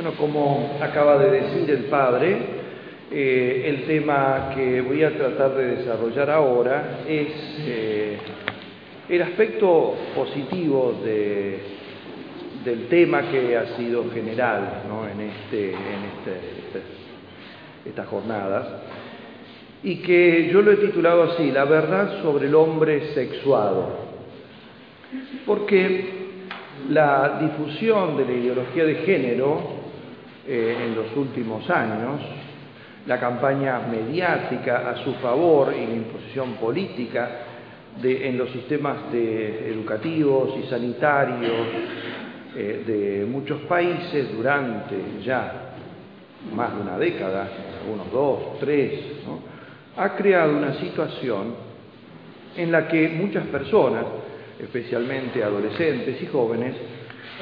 Bueno, como acaba de decir el padre, eh, el tema que voy a tratar de desarrollar ahora es eh, el aspecto positivo del tema que ha sido general en, este, en este, estas jornadas y que yo lo he titulado así, La verdad sobre el hombre sexuado. Porque la difusión de la ideología de género eh, en los últimos años, la campaña mediática a su favor y la imposición política en los sistemas educativos y sanitarios eh, de muchos países durante ya más de una década, unos dos, tres, ha creado una situación en la que muchas personas, especialmente adolescentes y jóvenes,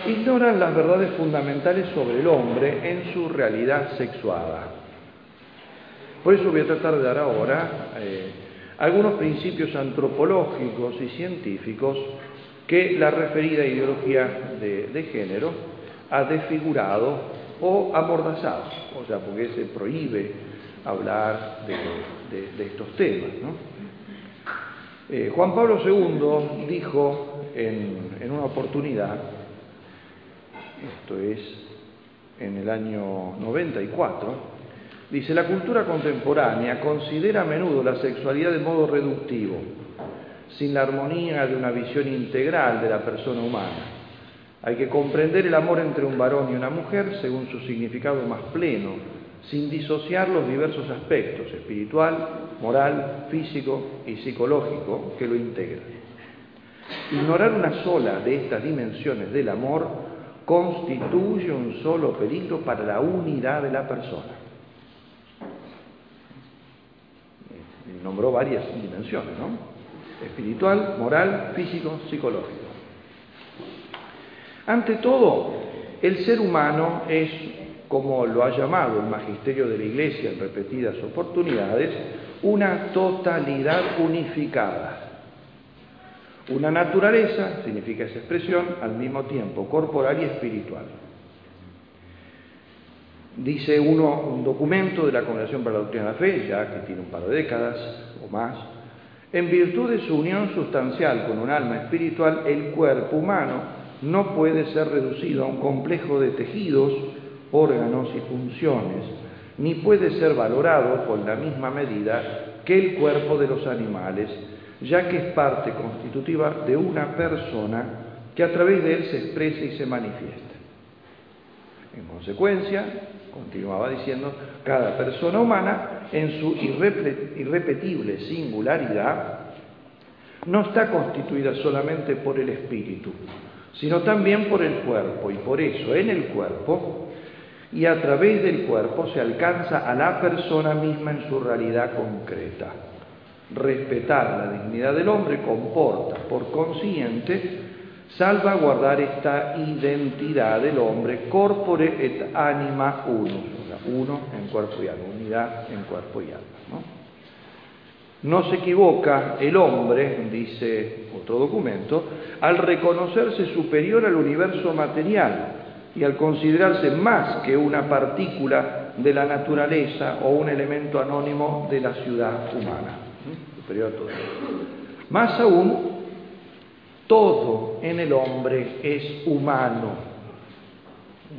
ignoran las verdades fundamentales sobre el hombre en su realidad sexuada. Por eso voy a tratar de dar ahora eh, algunos principios antropológicos y científicos que la referida ideología de, género ha desfigurado o amordazado, o sea, porque se prohíbe hablar de, estos temas. Eh, Juan Pablo II dijo en una oportunidad esto es en el año 94, dice, la cultura contemporánea considera a menudo la sexualidad de modo reductivo, sin la armonía de una visión integral de la persona humana. Hay que comprender el amor entre un varón y una mujer según su significado más pleno, sin disociar los diversos aspectos espiritual, moral, físico y psicológico que lo integran. Ignorar una sola de estas dimensiones del amor constituye un solo peligro para la unidad de la persona. Nombró varias dimensiones, ¿no? Espiritual, moral, físico, psicológico. Ante todo, el ser humano es, como lo ha llamado el magisterio de la Iglesia en repetidas oportunidades, una totalidad unificada una naturaleza, significa esa expresión, al mismo tiempo corporal y espiritual. Dice uno, un documento de la Congregación para la Doctrina de la Fe, ya que tiene un par de décadas o más, en virtud de su unión sustancial con un alma espiritual, el cuerpo humano no puede ser reducido a un complejo de tejidos, órganos y funciones, ni puede ser valorado con la misma medida que el cuerpo de los animales, ya que es parte constitutiva de una persona que a través de él se expresa y se manifiesta. En consecuencia, continuaba diciendo, cada persona humana, en su irrepetible singularidad, no está constituida solamente por el espíritu, sino también por el cuerpo, y por eso en el cuerpo y a través del cuerpo se alcanza a la persona misma en su realidad concreta respetar la dignidad del hombre comporta, por consiguiente, salvaguardar esta identidad del hombre, corpore et anima uno, uno en cuerpo y alma, unidad en cuerpo y alma. ¿no? no se equivoca el hombre, dice otro documento, al reconocerse superior al universo material y al considerarse más que una partícula de la naturaleza o un elemento anónimo de la ciudad humana superior todo. Más aún, todo en el hombre es humano.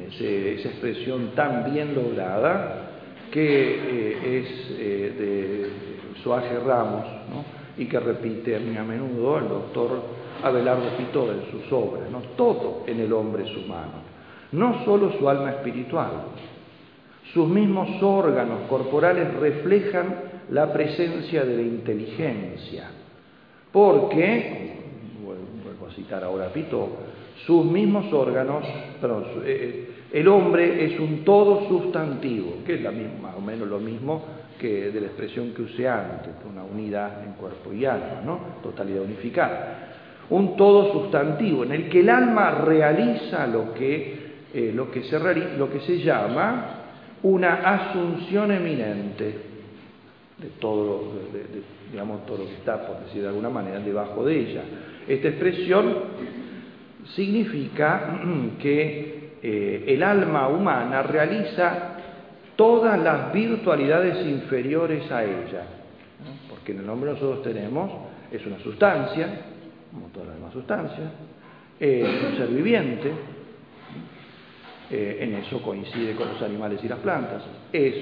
esa expresión tan bien lograda que eh, es eh, de Soaje Ramos y que repite mí a menudo el doctor Abelardo Pitor en sus obras. Todo en el hombre es humano, no solo su alma espiritual. Sus mismos órganos corporales reflejan la presencia de la inteligencia, porque, vuelvo a citar ahora a Pito, sus mismos órganos, perdón, eh, el hombre es un todo sustantivo, que es más o menos lo mismo que de la expresión que usé antes, una unidad en cuerpo y alma, ¿no? totalidad unificada. Un todo sustantivo en el que el alma realiza lo que, eh, lo que, se, lo que se llama una asunción eminente de todo, digamos, todo lo que está, por decir de alguna manera, debajo de ella. Esta expresión significa que eh, el alma humana realiza todas las virtualidades inferiores a ella, porque en el nombre nosotros tenemos, es una sustancia, como todas las demás sustancias, es un ser viviente, eh, en eso coincide con los animales y las plantas, es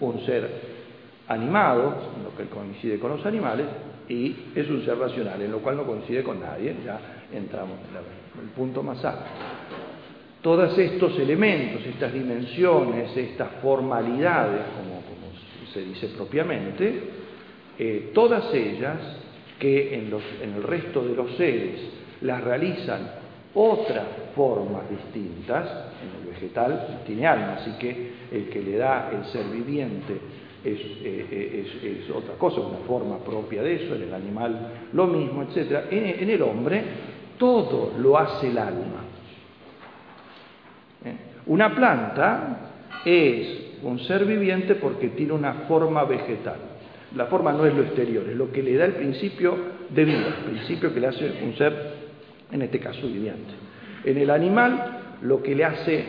un ser animado, en lo que coincide con los animales, y es un ser racional, en lo cual no coincide con nadie, ya entramos en el punto más alto. Todos estos elementos, estas dimensiones, estas formalidades, como, se dice propiamente, eh, todas ellas que en, en el resto de los seres las realizan otras formas distintas, en el vegetal tiene alma, así que el que le da el ser viviente eh, es, otra cosa, una forma propia de eso, en el animal lo mismo, etc. En, el hombre todo lo hace el alma. ¿Eh? Una planta es un ser viviente porque tiene una forma vegetal. La forma no es lo exterior, es lo que le da el principio de vida, el principio que le hace un ser, en este caso, viviente. En el animal, lo que le hace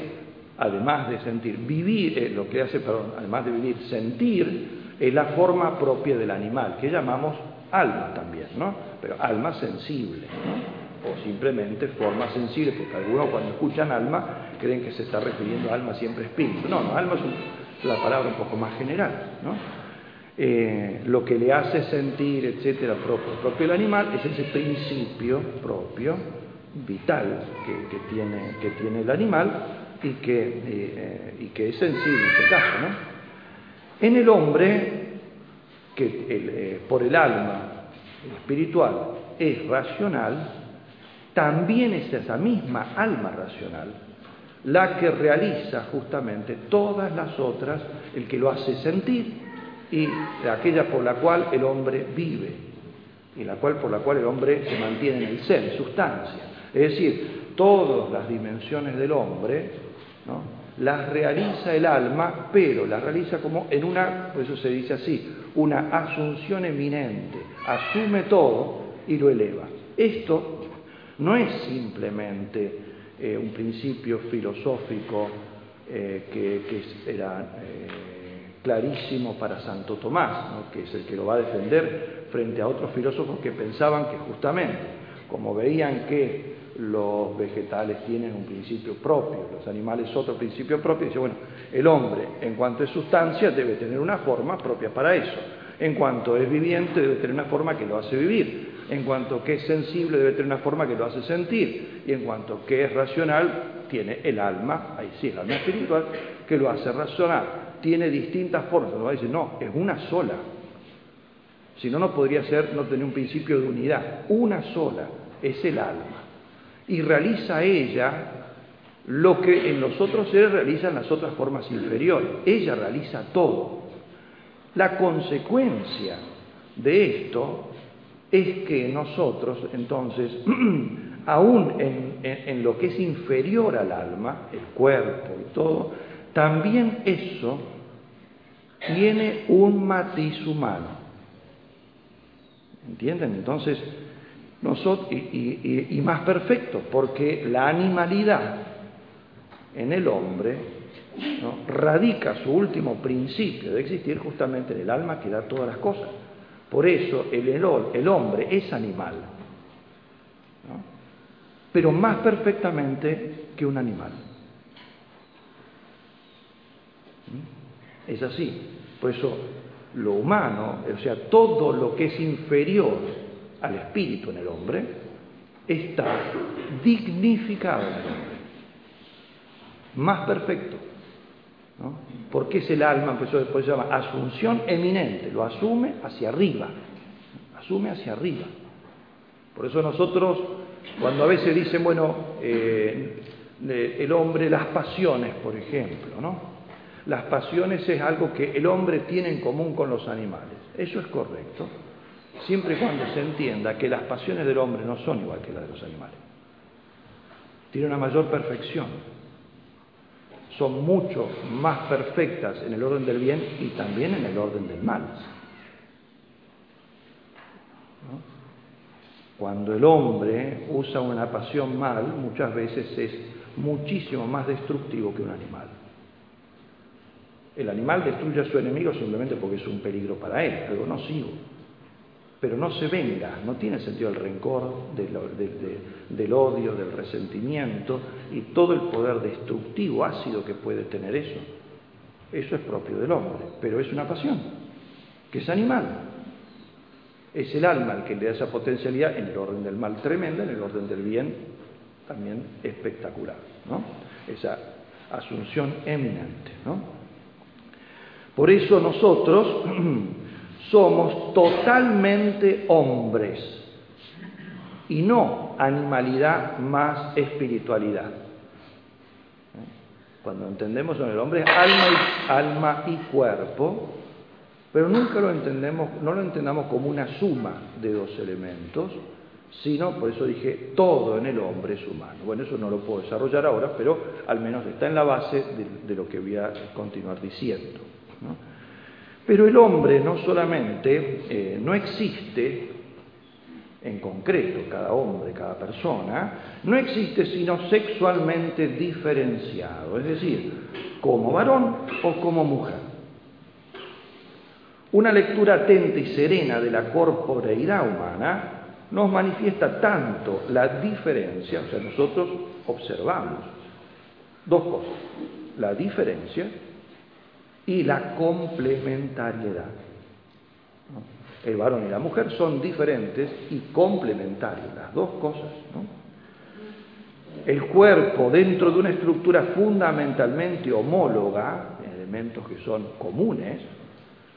además de sentir, vivir, eh, lo que hace, además de vivir, sentir, es la forma propia del animal, que llamamos alma también, ¿no? Pero alma sensible. O simplemente forma sensible, porque algunos cuando escuchan alma creen que se está refiriendo a alma siempre espíritu. No, no, alma es la palabra un poco más general, ¿no? Eh, lo que le hace sentir, etcétera, propio, propio del animal es ese principio propio, vital, que, tiene, que tiene el animal, y que, eh, y que es sensible en este caso. ¿no? En el hombre, que eh, por el alma espiritual es racional, también es esa misma alma racional la que realiza justamente todas las otras, el que lo hace sentir y aquella por la cual el hombre vive y la cual por la cual el hombre se mantiene en el ser, sustancia. Es decir, todas las dimensiones del hombre las realiza el alma, pero las realiza como en una, por eso se dice así, una asunción eminente, asume todo y lo eleva. Esto no es simplemente eh, un principio filosófico eh, que, era eh, clarísimo para Santo Tomás, que es el que lo va a defender frente a otros filósofos que pensaban que justamente, como veían que los vegetales tienen un principio propio, los animales otro principio propio, dice, bueno, el hombre en cuanto es sustancia debe tener una forma propia para eso, en cuanto es viviente debe tener una forma que lo hace vivir, en cuanto que es sensible debe tener una forma que lo hace sentir, y en cuanto que es racional tiene el alma, ahí sí, el alma espiritual, que lo hace racional, tiene distintas formas, no decir, no, es una sola, si no, no podría ser, no tener un principio de unidad, una sola, es el alma y realiza ella lo que en los otros seres realizan las otras formas inferiores. Ella realiza todo. La consecuencia de esto es que nosotros, entonces, aún en, lo que es inferior al alma, el cuerpo y todo, también eso tiene un matiz humano. ¿Entienden? Entonces, y, más perfecto, porque la animalidad en el hombre radica su último principio de existir justamente en el alma que da todas las cosas. Por eso el, el hombre es animal, pero más perfectamente que un animal. ¿Mm? Es así. Por eso lo humano, o sea, todo lo que es inferior al espíritu en el hombre, está dignificado en el hombre, más perfecto. ¿no? Porque es el alma, eso después se llama asunción eminente, lo asume hacia arriba, asume hacia arriba. Por eso nosotros Cuando a veces dicen, bueno, eh, el hombre, las pasiones, por ejemplo, ¿no? Las pasiones es algo que el hombre tiene en común con los animales. Eso es correcto, siempre y cuando se entienda que las pasiones del hombre no son igual que las de los animales. Tiene una mayor perfección. Son mucho más perfectas en el orden del bien y también en el orden del mal. Cuando el hombre usa una pasión mal, muchas veces es muchísimo más destructivo que un animal. El animal destruye a su enemigo simplemente porque es un peligro para él, algo nocivo. Pero no se venga, no tiene sentido el rencor, del, odio, del resentimiento y todo el poder destructivo, ácido que puede tener eso. Eso es propio del hombre, pero es una pasión, que es animal. Es el alma el que le da esa potencialidad en el orden del mal tremenda, en el orden del bien también espectacular, ¿no? Esa asunción eminente, ¿no? Por eso nosotros somos totalmente hombres y no animalidad más espiritualidad. Cuando entendemos en el hombre alma y, alma y cuerpo, pero nunca lo entendemos, no lo entendamos como una suma de dos elementos, sino, por eso dije, todo en el hombre es humano. Bueno, eso no lo puedo desarrollar ahora, pero al menos está en la base de lo que voy a continuar diciendo. Pero el hombre no solamente eh, no existe en concreto, cada hombre, cada persona, no existe sino sexualmente diferenciado, es decir, como varón o como mujer. Una lectura atenta y serena de la corporeidad humana nos manifiesta tanto la diferencia, o sea, nosotros observamos dos cosas, la diferencia y la complementariedad. El varón y la mujer son diferentes y complementarios, las dos cosas. El cuerpo dentro de una estructura fundamentalmente homóloga, elementos que son comunes,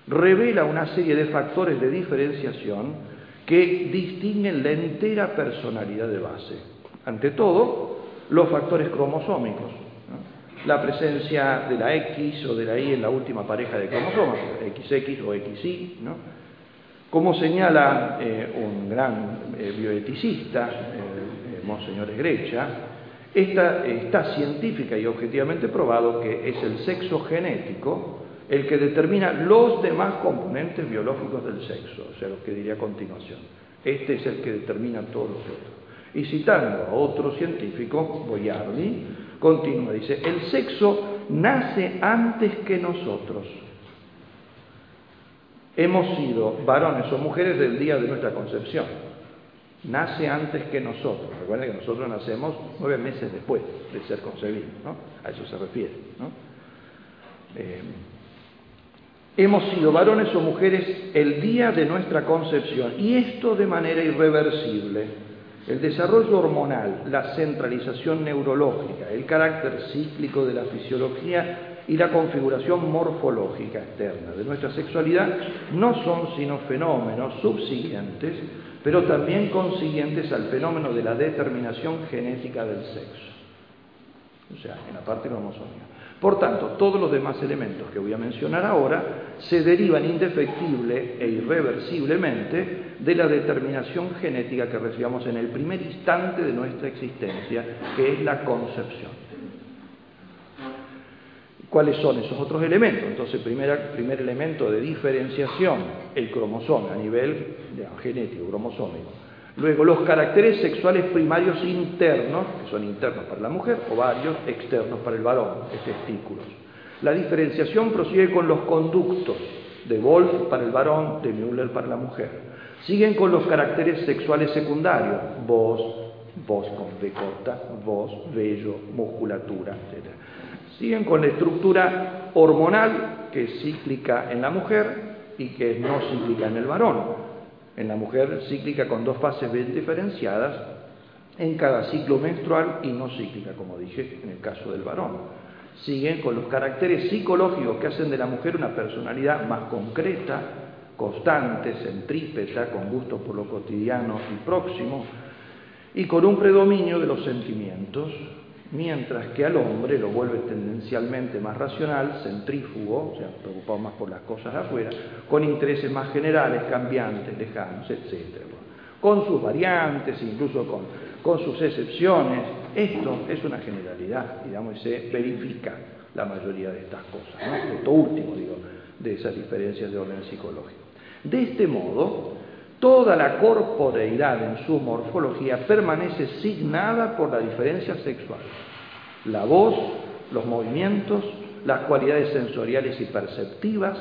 revela una serie de factores de diferenciación que distinguen la entera personalidad de base. Ante todo, los factores cromosómicos, la presencia de la X o de la Y en la última pareja de cromosomas, XX o XY, ¿no? Como señala eh, un gran eh, bioeticista, eh, Monseñor Grecha, esta, está científica y objetivamente probado que es el sexo genético el que determina los demás componentes biológicos del sexo, o sea, lo que diría a continuación. Este es el que determina todos los otros. Y citando a otro científico, Boyardi, Continúa, dice, el sexo nace antes que nosotros. Hemos sido varones o mujeres del día de nuestra concepción. Nace antes que nosotros. Recuerden que nosotros nacemos nueve meses después de ser concebidos, ¿no? A eso se refiere, ¿no? Eh, hemos sido varones o mujeres el día de nuestra concepción y esto de manera irreversible. El desarrollo hormonal, la centralización neurológica, el carácter cíclico de la fisiología y la configuración morfológica externa de nuestra sexualidad no son sino fenómenos subsiguientes, pero también consiguientes al fenómeno de la determinación genética del sexo. O sea, en la parte cromosómica. Por tanto, todos los demás elementos que voy a mencionar ahora se derivan indefectible e irreversiblemente de la determinación genética que recibamos en el primer instante de nuestra existencia, que es la concepción. ¿Cuáles son esos otros elementos? Entonces, primer, primer elemento de diferenciación, el cromosoma a nivel genético, cromosómico. Luego, los caracteres sexuales primarios internos, que son internos para la mujer, o varios externos para el varón, testículos. La diferenciación prosigue con los conductos de Wolf para el varón, de Müller para la mujer. Siguen con los caracteres sexuales secundarios, voz, voz con V corta, voz, vello, musculatura, etc. Siguen con la estructura hormonal, que es cíclica en la mujer y que es no cíclica en el varón en la mujer cíclica con dos fases bien diferenciadas en cada ciclo menstrual y no cíclica, como dije en el caso del varón. Siguen con los caracteres psicológicos que hacen de la mujer una personalidad más concreta, constante, centrípeta, con gusto por lo cotidiano y próximo, y con un predominio de los sentimientos, mientras que al hombre lo vuelve tendencialmente más racional, centrífugo, o sea, preocupado más por las cosas afuera, con intereses más generales, cambiantes, lejanos, etc. Con sus variantes, incluso con, con sus excepciones. Esto es una generalidad, digamos, y se verifica la mayoría de estas cosas, ¿no? Esto último, digo, de esas diferencias de orden psicológico. De este modo, toda la corporeidad en su morfología permanece signada por la diferencia sexual. La voz, los movimientos, las cualidades sensoriales y perceptivas,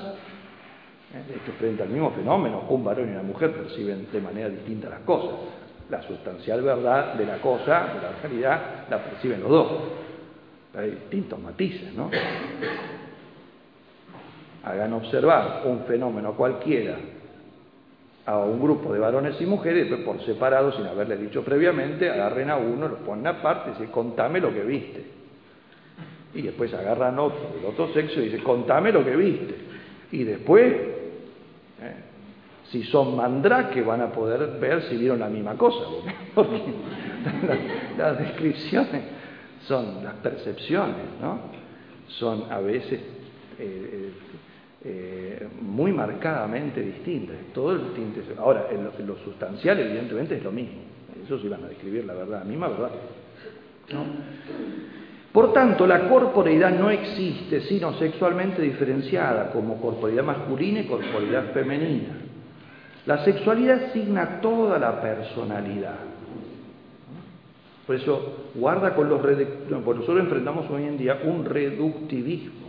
¿eh? que frente al mismo fenómeno, un varón y una mujer perciben de manera distinta las cosas. La sustancial verdad de la cosa, de la realidad, la perciben los dos. Hay distintos matices, ¿no? Hagan observar un fenómeno cualquiera a un grupo de varones y mujeres, después por separado, sin haberle dicho previamente, agarren a uno, lo ponen aparte y dicen, contame lo que viste. Y después agarran otro del otro sexo y dicen, contame lo que viste. Y después, eh, si son mandrake, van a poder ver si vieron la misma cosa, porque, las, descripciones son las percepciones, ¿no? Son a veces eh, eh, muy marcadamente distintas. Todo el tinte. Ahora, en lo, sustancial, evidentemente, es lo mismo. Eso sí van a describir la verdad, misma verdad. Por tanto, la corporeidad no existe sino sexualmente diferenciada como corporeidad masculina y corporeidad femenina. La sexualidad signa toda la personalidad. Por eso, guarda con los... Por nosotros enfrentamos hoy en día un reductivismo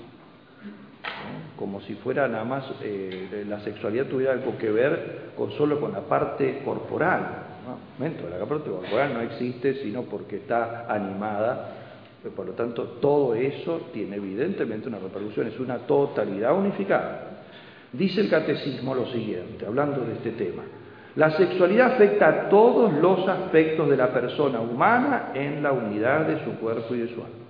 como si fuera nada más eh, la sexualidad tuviera algo que ver con solo con la parte corporal. ¿no? la parte corporal no existe sino porque está animada, por lo tanto todo eso tiene evidentemente una repercusión, es una totalidad unificada. Dice el catecismo lo siguiente, hablando de este tema. La sexualidad afecta a todos los aspectos de la persona humana en la unidad de su cuerpo y de su alma.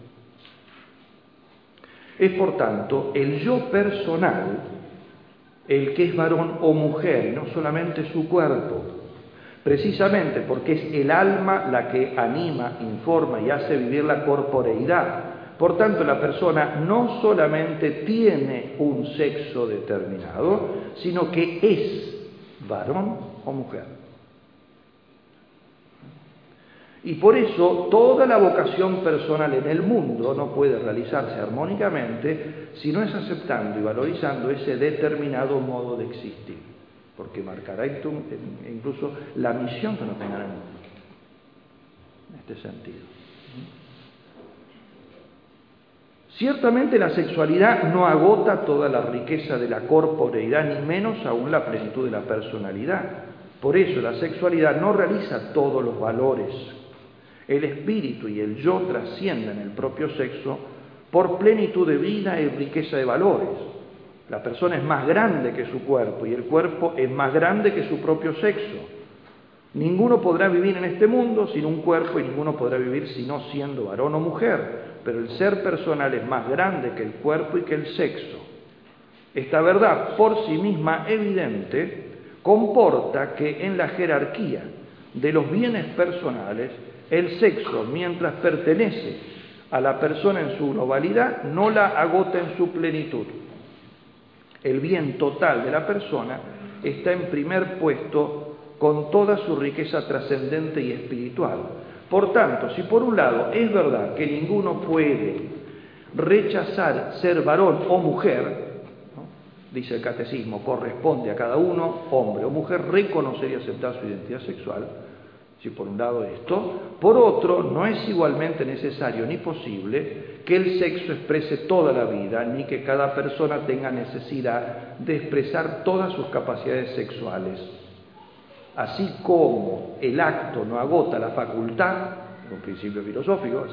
Es por tanto el yo personal el que es varón o mujer, no solamente su cuerpo, precisamente porque es el alma la que anima, informa y hace vivir la corporeidad. Por tanto, la persona no solamente tiene un sexo determinado, sino que es varón o mujer. Y por eso toda la vocación personal en el mundo no puede realizarse armónicamente si no es aceptando y valorizando ese determinado modo de existir, porque marcará incluso la misión que nos tenga en el mundo. En este sentido. Ciertamente la sexualidad no agota toda la riqueza de la corporeidad, ni menos aún la plenitud de la personalidad. Por eso la sexualidad no realiza todos los valores el espíritu y el yo trascienden el propio sexo por plenitud de vida y riqueza de valores. La persona es más grande que su cuerpo y el cuerpo es más grande que su propio sexo. Ninguno podrá vivir en este mundo sin un cuerpo y ninguno podrá vivir sino siendo varón o mujer, pero el ser personal es más grande que el cuerpo y que el sexo. Esta verdad por sí misma evidente comporta que en la jerarquía de los bienes personales el sexo, mientras pertenece a la persona en su globalidad, no la agota en su plenitud. El bien total de la persona está en primer puesto con toda su riqueza trascendente y espiritual. Por tanto, si por un lado es verdad que ninguno puede rechazar ser varón o mujer, dice el catecismo, corresponde a cada uno, hombre o mujer, reconocer y aceptar su identidad sexual, si por un lado esto, por otro, no es igualmente necesario ni posible que el sexo exprese toda la vida, ni que cada persona tenga necesidad de expresar todas sus capacidades sexuales. Así como el acto no agota la facultad, un principio filosófico,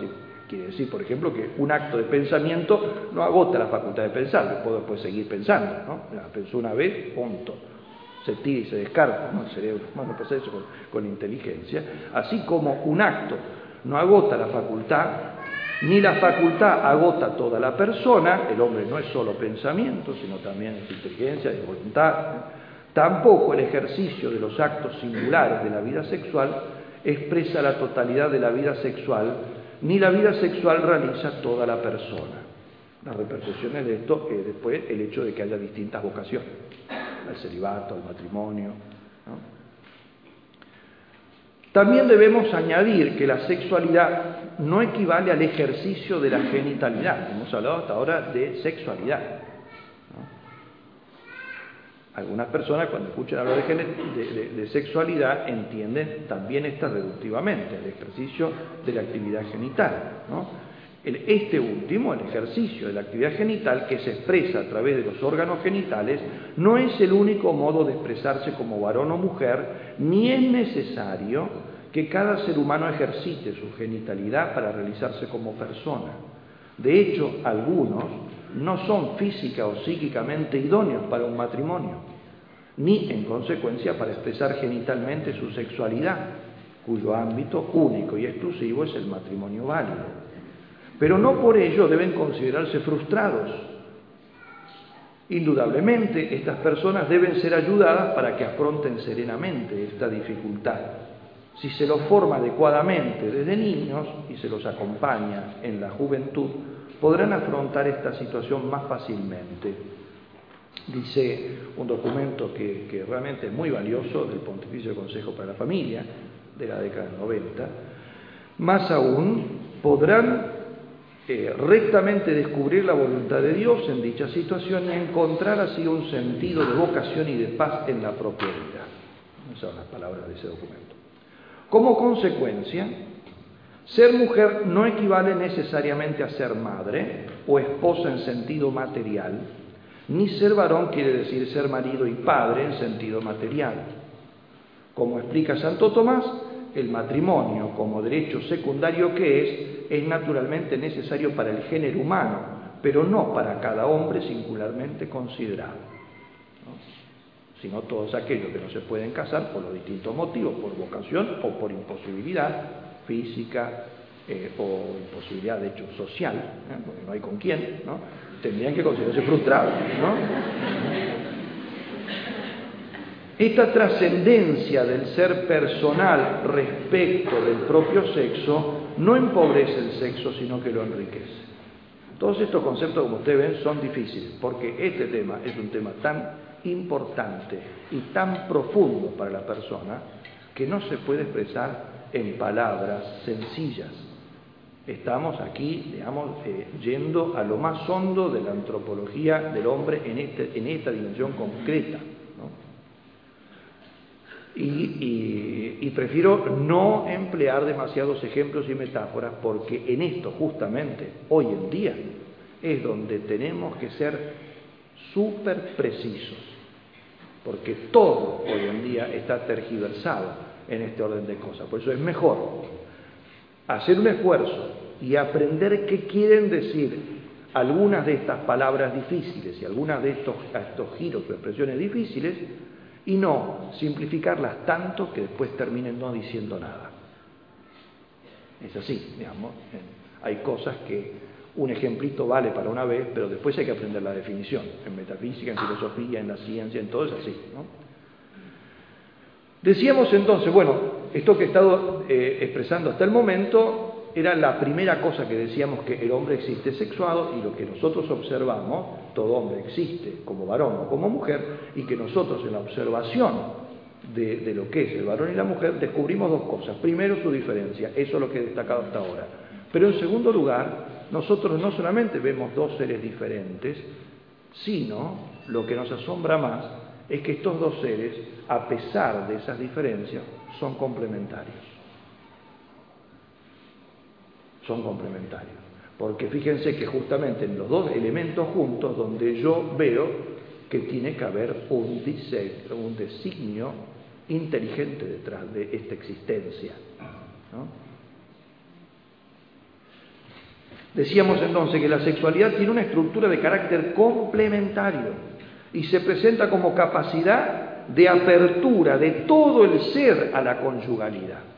quiere decir, por ejemplo, que un acto de pensamiento no agota la facultad de pensar, puedo después seguir pensando, ¿no? Pensó una vez, punto se tira y se descarta, ¿no? El cerebro humano pasa eso con, inteligencia, así como un acto no agota la facultad, ni la facultad agota toda la persona, el hombre no es solo pensamiento, sino también es inteligencia y voluntad, tampoco el ejercicio de los actos singulares de la vida sexual expresa la totalidad de la vida sexual, ni la vida sexual realiza toda la persona. Las repercusiones de esto es después el hecho de que haya distintas vocaciones, al celibato, al matrimonio. También debemos añadir que la sexualidad no equivale al ejercicio de la genitalidad. Hemos hablado hasta ahora de sexualidad. Algunas personas cuando escuchan hablar de, sexualidad entienden también esta reductivamente, el ejercicio de la actividad genital. Este último, el ejercicio de la actividad genital que se expresa a través de los órganos genitales, no es el único modo de expresarse como varón o mujer, ni es necesario que cada ser humano ejercite su genitalidad para realizarse como persona. De hecho, algunos no son física o psíquicamente idóneos para un matrimonio, ni en consecuencia para expresar genitalmente su sexualidad, cuyo ámbito único y exclusivo es el matrimonio válido. Pero no por ello deben considerarse frustrados. Indudablemente, estas personas deben ser ayudadas para que afronten serenamente esta dificultad. Si se los forma adecuadamente desde niños y se los acompaña en la juventud, podrán afrontar esta situación más fácilmente. Dice un documento que, realmente es muy valioso del Pontificio Consejo para la Familia de la década del 90. Más aún, podrán eh, rectamente descubrir la voluntad de Dios en dicha situación y encontrar así un sentido de vocación y de paz en la propia vida. Esas son las palabras de ese documento. Como consecuencia, ser mujer no equivale necesariamente a ser madre o esposa en sentido material, ni ser varón quiere decir ser marido y padre en sentido material. Como explica Santo Tomás, el matrimonio como derecho secundario que es, es naturalmente necesario para el género humano, pero no para cada hombre singularmente considerado, sino todos aquellos que no se pueden casar por los distintos motivos, por vocación o por imposibilidad, física eh, o imposibilidad de hecho social, ¿eh? porque no hay con quién, ¿no? tendrían que considerarse frustrados. ¿no? Esta trascendencia del ser personal respecto del propio sexo no empobrece el sexo, sino que lo enriquece. Todos estos conceptos, como ustedes ven, son difíciles, porque este tema es un tema tan importante y tan profundo para la persona que no se puede expresar en palabras sencillas. Estamos aquí, digamos, eh, yendo a lo más hondo de la antropología del hombre en, este, en esta dimensión concreta. Y, prefiero no emplear demasiados ejemplos y metáforas porque en esto justamente, hoy en día, es donde tenemos que ser súper precisos, porque todo hoy en día está tergiversado en este orden de cosas. Por eso es mejor hacer un esfuerzo y aprender qué quieren decir algunas de estas palabras difíciles y algunas de estos, estos giros o expresiones difíciles y no simplificarlas tanto que después terminen no diciendo nada. Es así, digamos. Hay cosas que un ejemplito vale para una vez, pero después hay que aprender la definición. En metafísica, en filosofía, en la ciencia, en todo es así. ¿no? Decíamos entonces, bueno, esto que he estado eh, expresando hasta el momento era la primera cosa que decíamos que el hombre existe sexuado y lo que nosotros observamos, todo hombre existe como varón o como mujer, y que nosotros en la observación de, de, lo que es el varón y la mujer descubrimos dos cosas. Primero su diferencia, eso es lo que he destacado hasta ahora. Pero en segundo lugar, nosotros no solamente vemos dos seres diferentes, sino, lo que nos asombra más, es que estos dos seres, a pesar de esas diferencias, son complementarios. Son complementarios. Porque fíjense que justamente en los dos elementos juntos, donde yo veo que tiene que haber un, diseño, un designio inteligente detrás de esta existencia. Decíamos entonces que la sexualidad tiene una estructura de carácter complementario y se presenta como capacidad de apertura de todo el ser a la conyugalidad.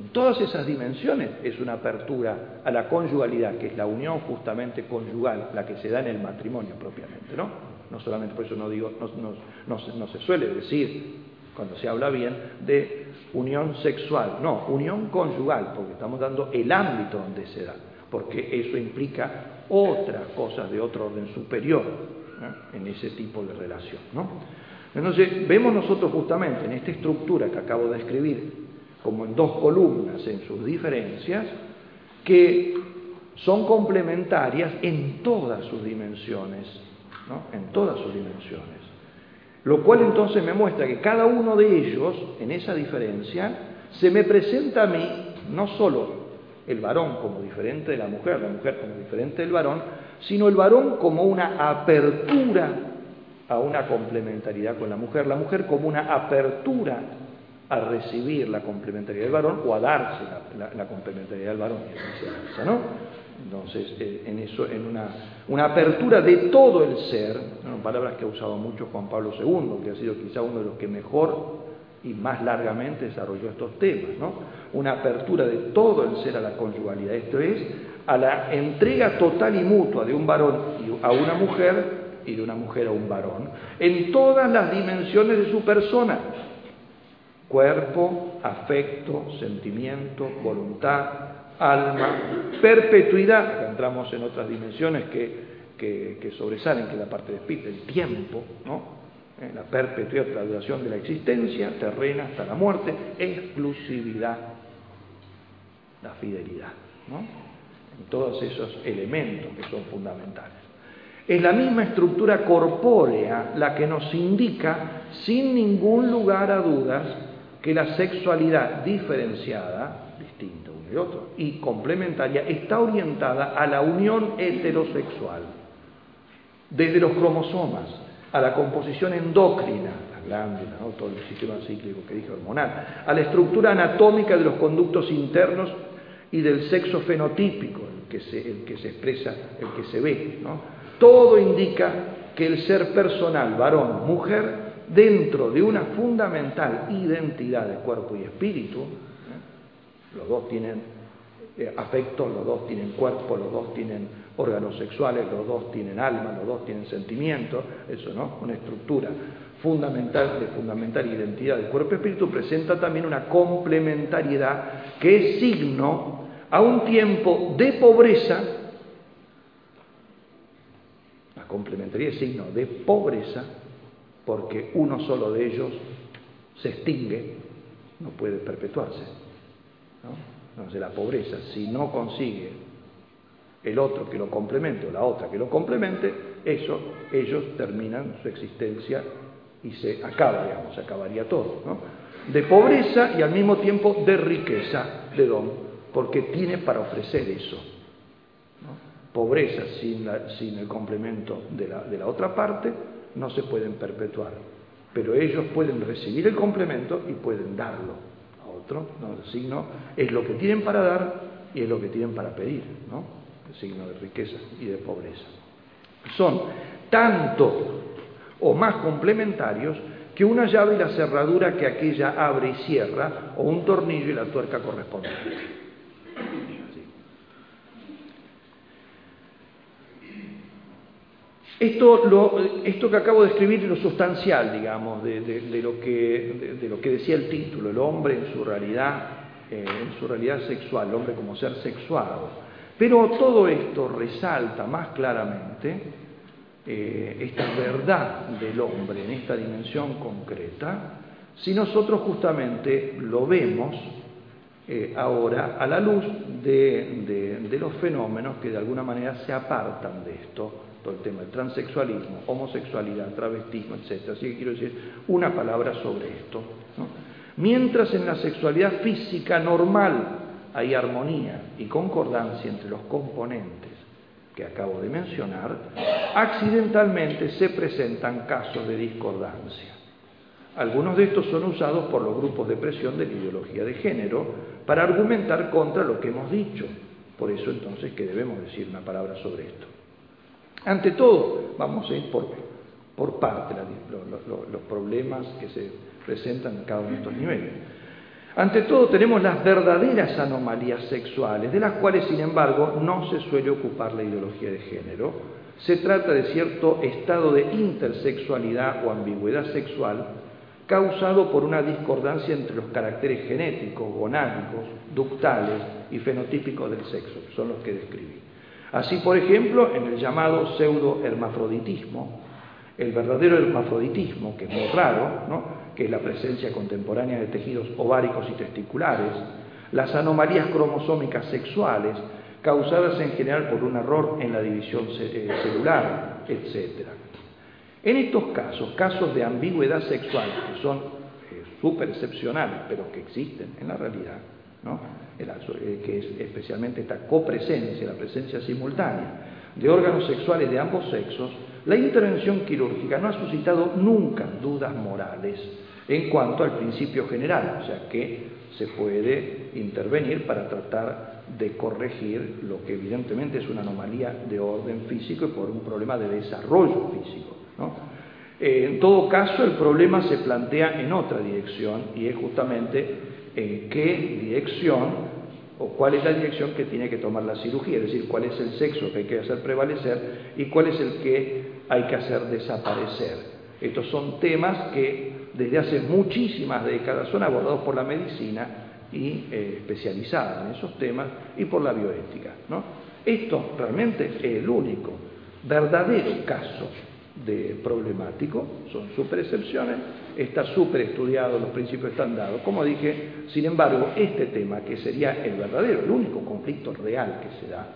En todas esas dimensiones es una apertura a la conyugalidad, que es la unión justamente conyugal, la que se da en el matrimonio propiamente, ¿no? No solamente por eso no digo, no, se suele decir cuando se habla bien de unión sexual, no, unión conyugal, porque estamos dando el ámbito donde se da, porque eso implica otras cosas de otro orden superior en ese tipo de relación. ¿no? Entonces, vemos nosotros justamente en esta estructura que acabo de escribir, como en dos columnas en sus diferencias, que son complementarias en todas sus dimensiones, en todas sus dimensiones. Lo cual entonces me muestra que cada uno de ellos, en esa diferencia, se me presenta a mí no solo el varón como diferente de la mujer, la mujer como diferente del varón, sino el varón como una apertura a una complementariedad con la mujer, la mujer como una apertura a recibir la complementariedad del varón o a darse la, complementariedad del varón, y ¿no? Entonces, eh, en eso, en una, una, apertura de todo el ser, palabras que ha usado mucho Juan Pablo II, que ha sido quizá uno de los que mejor y más largamente desarrolló estos temas, ¿no? Una apertura de todo el ser a la conyugalidad, esto es, a la entrega total y mutua de un varón a una mujer y de una mujer a un varón, en todas las dimensiones de su persona, cuerpo, afecto, sentimiento, voluntad, alma, perpetuidad, acá entramos en otras dimensiones que, que, sobresalen, que la parte de espíritu, el tiempo, ¿no? Eh, la perpetuidad, la duración de la existencia, terrena hasta la muerte, exclusividad, la fidelidad, ¿no? en todos esos elementos que son fundamentales. Es la misma estructura corpórea la que nos indica, sin ningún lugar a dudas, que la sexualidad diferenciada, distinta uno y otro, y complementaria, está orientada a la unión heterosexual, desde los cromosomas a la composición endócrina, las glándulas, todo el sistema cíclico que dije hormonal, a la estructura anatómica de los conductos internos y del sexo fenotípico, el que se, el que se expresa, el que se ve. Todo indica que el ser personal, varón, mujer, dentro de una fundamental identidad de cuerpo y espíritu, ¿eh? los dos tienen eh, afectos, los dos tienen cuerpo, los dos tienen órganos sexuales, los dos tienen alma, los dos tienen sentimientos, eso no, una estructura fundamental de fundamental identidad de cuerpo y espíritu presenta también una complementariedad que es signo a un tiempo de pobreza, la complementariedad es signo de pobreza, porque uno solo de ellos se extingue, no puede perpetuarse. Entonces la pobreza, si no consigue el otro que lo complemente o la otra que lo complemente, eso, ellos terminan su existencia y se acaba, digamos, se acabaría todo. De pobreza y al mismo tiempo de riqueza, de don, porque tiene para ofrecer eso. Pobreza sin, sin, el complemento de la, de la otra parte, no se pueden perpetuar, pero ellos pueden recibir el complemento y pueden darlo a otro. El signo es lo que tienen para dar y es lo que tienen para pedir, ¿no? el signo de riqueza y de pobreza. Son tanto o más complementarios que una llave y la cerradura que aquella abre y cierra, o un tornillo y la tuerca correspondiente. Esto, esto que acabo de escribir es lo sustancial, digamos, de, lo que, de, lo que, decía el título, el hombre en su realidad, eh, en su realidad sexual, el hombre como ser sexuado. Pero todo esto resalta más claramente eh, esta verdad del hombre en esta dimensión concreta, si nosotros justamente lo vemos eh, ahora a la luz de los fenómenos que de alguna manera se apartan de esto todo el tema del transexualismo, homosexualidad, travestismo, etc. Así que quiero decir una palabra sobre esto. Mientras en la sexualidad física normal hay armonía y concordancia entre los componentes que acabo de mencionar, accidentalmente se presentan casos de discordancia. Algunos de estos son usados por los grupos de presión de la ideología de género para argumentar contra lo que hemos dicho. Por eso entonces que debemos decir una palabra sobre esto. Ante todo, vamos a ir por, por parte, los problemas que se presentan en cada uno de estos niveles. Ante todo tenemos las verdaderas anomalías sexuales, de las cuales, sin embargo, no se suele ocupar la ideología de género. Se trata de cierto estado de intersexualidad o ambigüedad sexual causado por una discordancia entre los caracteres genéticos, gonádicos, ductales y fenotípicos del sexo, son los que describí. Así, por ejemplo, en el llamado pseudo-hermafroditismo, el verdadero hermafroditismo, que es muy raro, ¿no? que es la presencia contemporánea de tejidos ováricos y testiculares, las anomalías cromosómicas sexuales, causadas en general por un error en la división eh, celular, etc. En estos casos, casos de ambigüedad sexual, que son eh, súper excepcionales, pero que existen en la realidad, eh, que es especialmente esta copresencia, la presencia simultánea de órganos sexuales de ambos sexos, la intervención quirúrgica no ha suscitado nunca dudas morales en cuanto al principio general, o sea que se puede intervenir para tratar de corregir lo que evidentemente es una anomalía de orden físico y por un problema de desarrollo físico. Eh, en todo caso, el problema se plantea en otra dirección y es justamente en qué dirección o cuál es la dirección que tiene que tomar la cirugía, es decir, cuál es el sexo que hay que hacer prevalecer y cuál es el que hay que hacer desaparecer. Estos son temas que desde hace muchísimas décadas son abordados por la medicina y eh, especializada en esos temas y por la bioética. Esto realmente es el único verdadero caso de problemático, son super excepciones, está súper estudiado, los principios están dados. Como dije, sin embargo, este tema, que sería el verdadero, el único conflicto real que se da,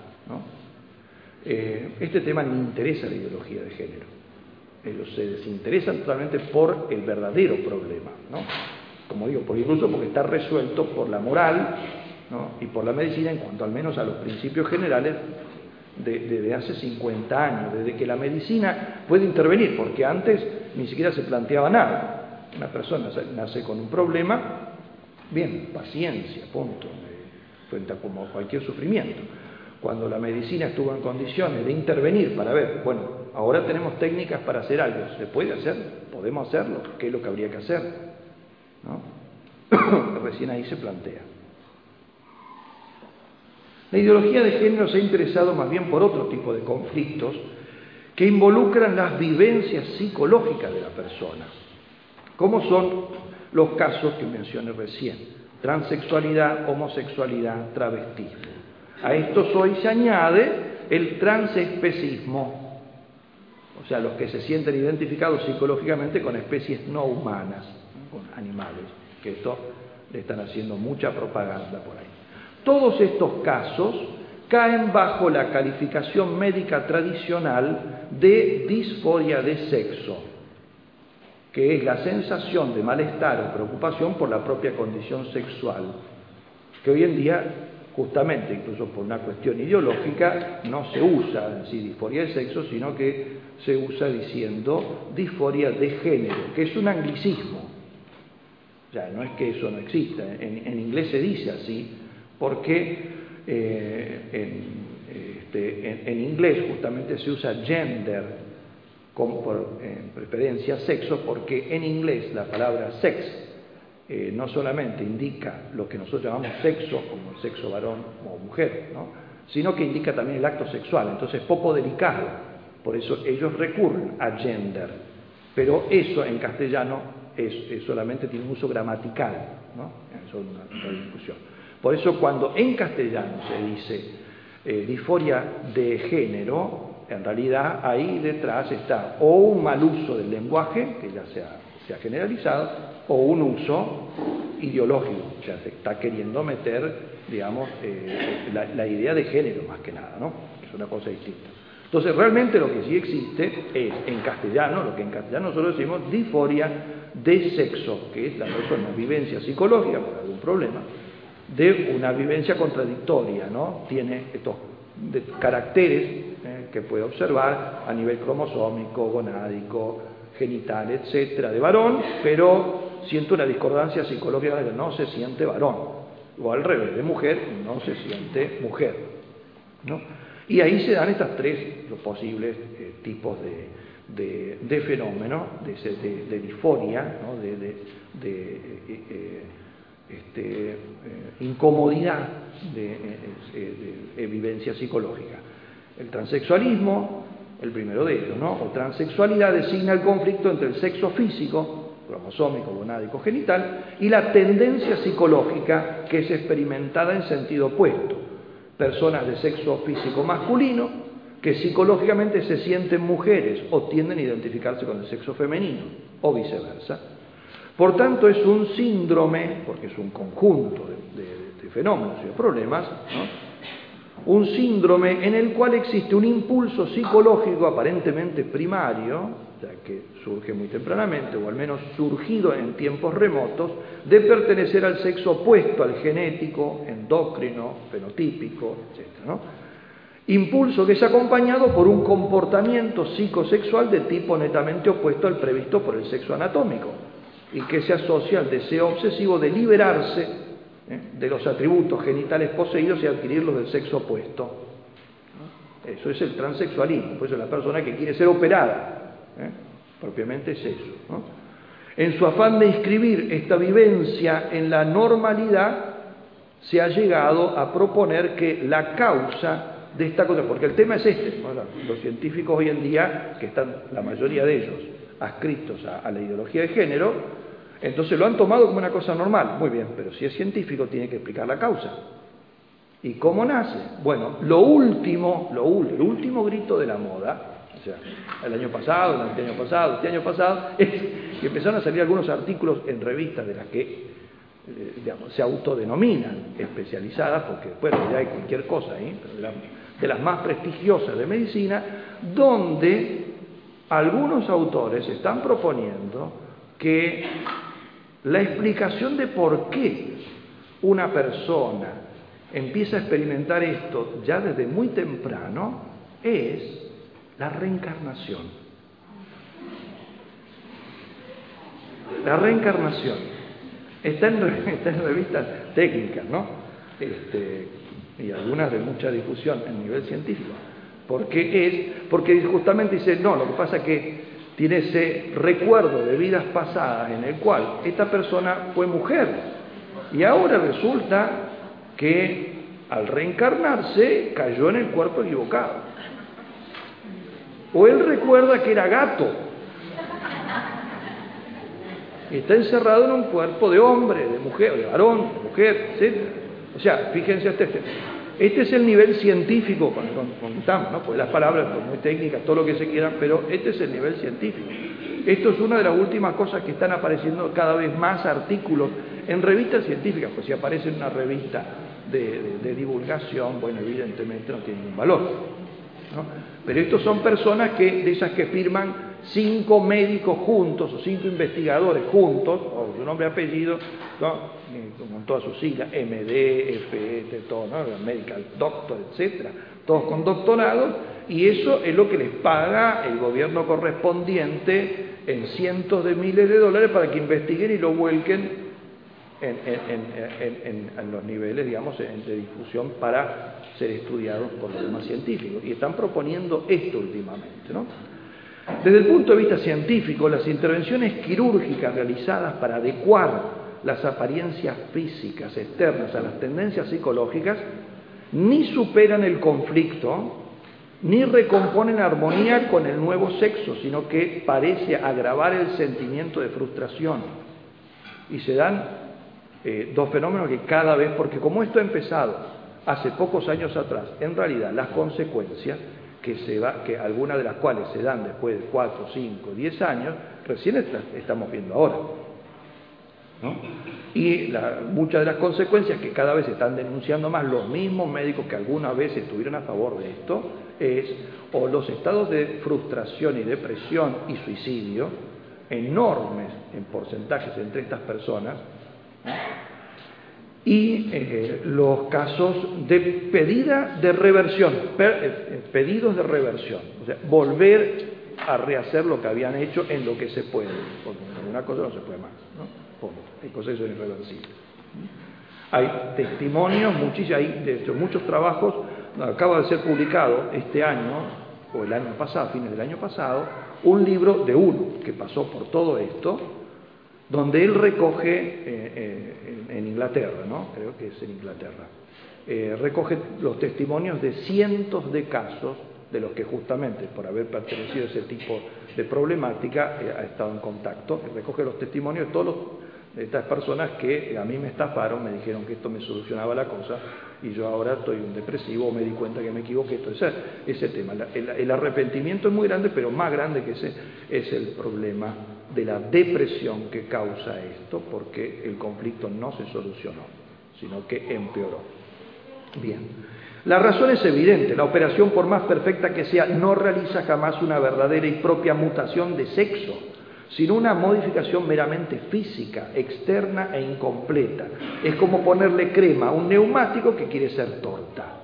eh, este tema ni interesa la ideología de género. Ellos se desinteresan totalmente por el verdadero problema, ¿no? como digo, por incluso porque está resuelto por la moral y por la medicina en cuanto al menos a los principios generales desde hace 50 años, desde que la medicina puede intervenir, porque antes ni siquiera se planteaba nada. Una persona nace con un problema, bien, paciencia, punto, frente a como cualquier sufrimiento. Cuando la medicina estuvo en condiciones de intervenir para ver, bueno, ahora tenemos técnicas para hacer algo, ¿se puede hacer? ¿Podemos hacerlo? ¿Qué es lo que habría que hacer? ¿No? Recién ahí se plantea. La ideología de género se ha interesado más bien por otro tipo de conflictos que involucran las vivencias psicológicas de la persona, como son los casos que mencioné recién, transexualidad, homosexualidad, travestismo. A estos hoy se añade el transespecismo, o sea, los que se sienten identificados psicológicamente con especies no humanas, con animales, que esto le están haciendo mucha propaganda por ahí. Todos estos casos caen bajo la calificación médica tradicional de disforia de sexo, que es la sensación de malestar o preocupación por la propia condición sexual, que hoy en día, justamente incluso por una cuestión ideológica, no se usa en sí disforia de sexo, sino que se usa diciendo disforia de género, que es un anglicismo. Ya, no es que eso no exista, en inglés se dice así, porque eh, este, en, inglés justamente se usa gender como por preferencia sexo, porque en inglés la palabra sex eh, no solamente indica lo que nosotros llamamos sexo, como el sexo varón o mujer, sino que indica también el acto sexual, entonces es poco delicado, por eso ellos recurren a gender, pero eso en castellano solamente tiene un uso gramatical, ¿no? eso es una discusión. Por eso cuando en castellano se dice eh, disforia de género, en realidad ahí detrás está o un mal uso del lenguaje, que ya se ha, generalizado, o un uso ideológico, o sea, se está queriendo meter, digamos, eh, la, idea de género más que nada, ¿no? Es una cosa distinta. Entonces, realmente lo que sí existe es, en castellano, lo que en castellano nosotros decimos disforia de sexo, que es la persona vivencia psicológica por algún problema, de una vivencia contradictoria, ¿no? Tiene estos caracteres eh, que puede observar a nivel cromosómico, gonádico, genital, etcétera, de varón, pero siente una discordancia psicológica de que no se siente varón, o al revés, de mujer no se siente mujer, ¿no? Y ahí se dan estas tres posibles eh, tipos de, de, fenómenos, de, de, disforia, ¿no? de, eh, este, eh, incomodidad de, eh, eh, vivencia psicológica. El transexualismo, el primero de ellos, ¿no? O transexualidad designa el conflicto entre el sexo físico, cromosómico, gonádico, genital, y la tendencia psicológica que es experimentada en sentido opuesto. Personas de sexo físico masculino que psicológicamente se sienten mujeres o tienden a identificarse con el sexo femenino, o viceversa. Por tanto, es un síndrome, porque es un conjunto de, fenómenos y de problemas, un síndrome en el cual existe un impulso psicológico aparentemente primario, ya que surge muy tempranamente, o al menos surgido en tiempos remotos, de pertenecer al sexo opuesto al genético, endocrino, fenotípico, etc. Impulso que es acompañado por un comportamiento psicosexual de tipo netamente opuesto al previsto por el sexo anatómico y que se asocia al deseo obsesivo de liberarse ¿eh? de los atributos genitales poseídos y adquirirlos del sexo opuesto. Eso es el transexualismo, por eso la persona que quiere ser operada, ¿eh? propiamente es eso. En su afán de inscribir esta vivencia en la normalidad, se ha llegado a proponer que la causa de esta cosa, porque el tema es este, los científicos hoy en día, que están la mayoría de ellos adscritos a la ideología de género, entonces lo han tomado como una cosa normal. Muy bien, pero si es científico tiene que explicar la causa. ¿Y cómo nace? Bueno, lo último, lo el último grito de la moda, o sea, el año pasado, el año pasado, este año pasado, es que empezaron a salir algunos artículos en revistas de las que eh, digamos, se autodenominan especializadas, porque bueno, ya hay cualquier cosa de las más prestigiosas de medicina, donde algunos autores están proponiendo que la explicación de por qué una persona empieza a experimentar esto ya desde muy temprano es la reencarnación. La reencarnación está en, revistas técnicas, ¿no? Este, y algunas de mucha difusión a nivel científico. ¿Por qué es? Porque justamente dice, no, lo que pasa es que tiene ese recuerdo de vidas pasadas en el cual esta persona fue mujer y ahora resulta que al reencarnarse cayó en el cuerpo equivocado. O él recuerda que era gato está encerrado en un cuerpo de hombre, de mujer, de varón, de mujer, etc. O sea, fíjense este este es el nivel científico contamos, ¿no? Pues las palabras son muy técnicas, todo lo que se quieran, pero este es el nivel científico. Esto es una de las últimas cosas que están apareciendo cada vez más artículos en revistas científicas, pues si aparece en una revista de, divulgación, bueno, evidentemente no tiene ningún valor. Pero estos son personas que, de esas que firman cinco médicos juntos o cinco investigadores juntos, o su nombre y apellido, con todas sus siglas, MD, FE, todo, ¿no? Medical Doctor, etcétera, todos con doctorado, y eso es lo que les paga el gobierno correspondiente en cientos de miles de dólares para que investiguen y lo vuelquen en, los niveles, digamos, de difusión para ser estudiados por los demás científicos. Y están proponiendo esto últimamente, ¿no? Desde el punto de vista científico, las intervenciones quirúrgicas realizadas para adecuar las apariencias físicas externas a las tendencias psicológicas ni superan el conflicto, ni recomponen armonía con el nuevo sexo, sino que parece agravar el sentimiento de frustración. Y se dan eh, dos fenómenos que cada vez, porque como esto ha empezado hace pocos años atrás, en realidad las consecuencias que, se va, que algunas de las cuales se dan después de 4, 5, 10 años, recién estamos viendo ahora. Y muchas de las consecuencias que cada vez están denunciando más los mismos médicos que alguna vez estuvieron a favor de esto es o los estados de frustración y depresión y suicidio enormes en porcentajes entre estas personas y eh, los casos de pedida de reversión, eh, pedidos de reversión, o sea, volver a rehacer lo que habían hecho en lo que se puede, porque una cosa no se puede más, ¿no? Hay cosas que son irreversibles. Hay testimonios, muchísimos, hay muchos trabajos, acaba de ser publicado este año, o el año pasado, fines del año pasado, un libro de uno que pasó por todo esto, donde él recoge, eh, eh, en, Inglaterra, ¿no? creo que es en Inglaterra, eh, recoge los testimonios de cientos de casos de los que justamente por haber pertenecido a ese tipo de problemática ha estado en contacto, recoge los testimonios de todos estas personas que a mí me estafaron, me dijeron que esto me solucionaba la cosa y yo ahora estoy un depresivo, me di cuenta que me equivoqué, todo ese, ese tema. El, arrepentimiento es muy grande, pero más grande que ese es el problema de la depresión que causa esto, porque el conflicto no se solucionó, sino que empeoró. Bien. La razón es evidente, la operación por más perfecta que sea no realiza jamás una verdadera y propia mutación de sexo, sino una modificación meramente física, externa e incompleta. Es como ponerle crema a un neumático que quiere ser torta.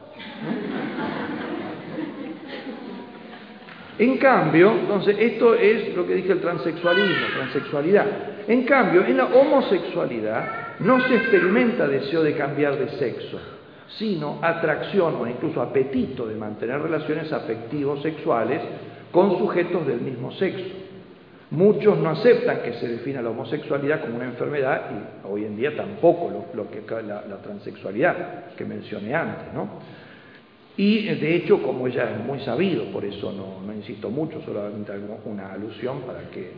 En cambio, entonces, esto es lo que dije el transexualismo, transexualidad. En cambio, en la homosexualidad no se experimenta deseo de cambiar de sexo, sino atracción o incluso apetito de mantener relaciones afectivos sexuales con sujetos del mismo sexo. Muchos no aceptan que se defina la homosexualidad como una enfermedad y hoy en día tampoco lo, que la, la, transexualidad que mencioné antes, ¿no? Y de hecho, como ya es muy sabido, por eso no, insisto mucho, solamente hago una alusión para, que,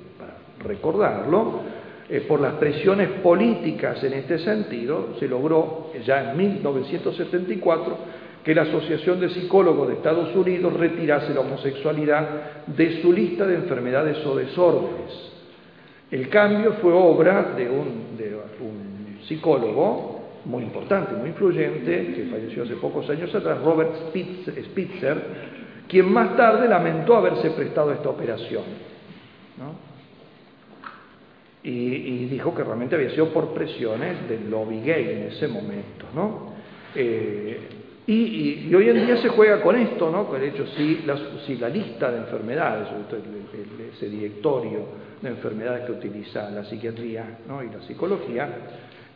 recordarlo, eh, por las presiones políticas en este sentido, se logró ya en 1974 que la Asociación de Psicólogos de Estados Unidos retirase la homosexualidad de su lista de enfermedades o desórdenes. El cambio fue obra de un, de un psicólogo muy importante, muy influyente, que falleció hace pocos años atrás, Robert Spitzer, quien más tarde lamentó haberse prestado esta operación. Y, dijo que realmente había sido por presiones del lobby gay en ese momento. ¿no? Eh, y, hoy en día se juega con esto, ¿no? Con el hecho, si la, la lista de enfermedades, ese directorio de enfermedades que utiliza la psiquiatría ¿no? y la psicología,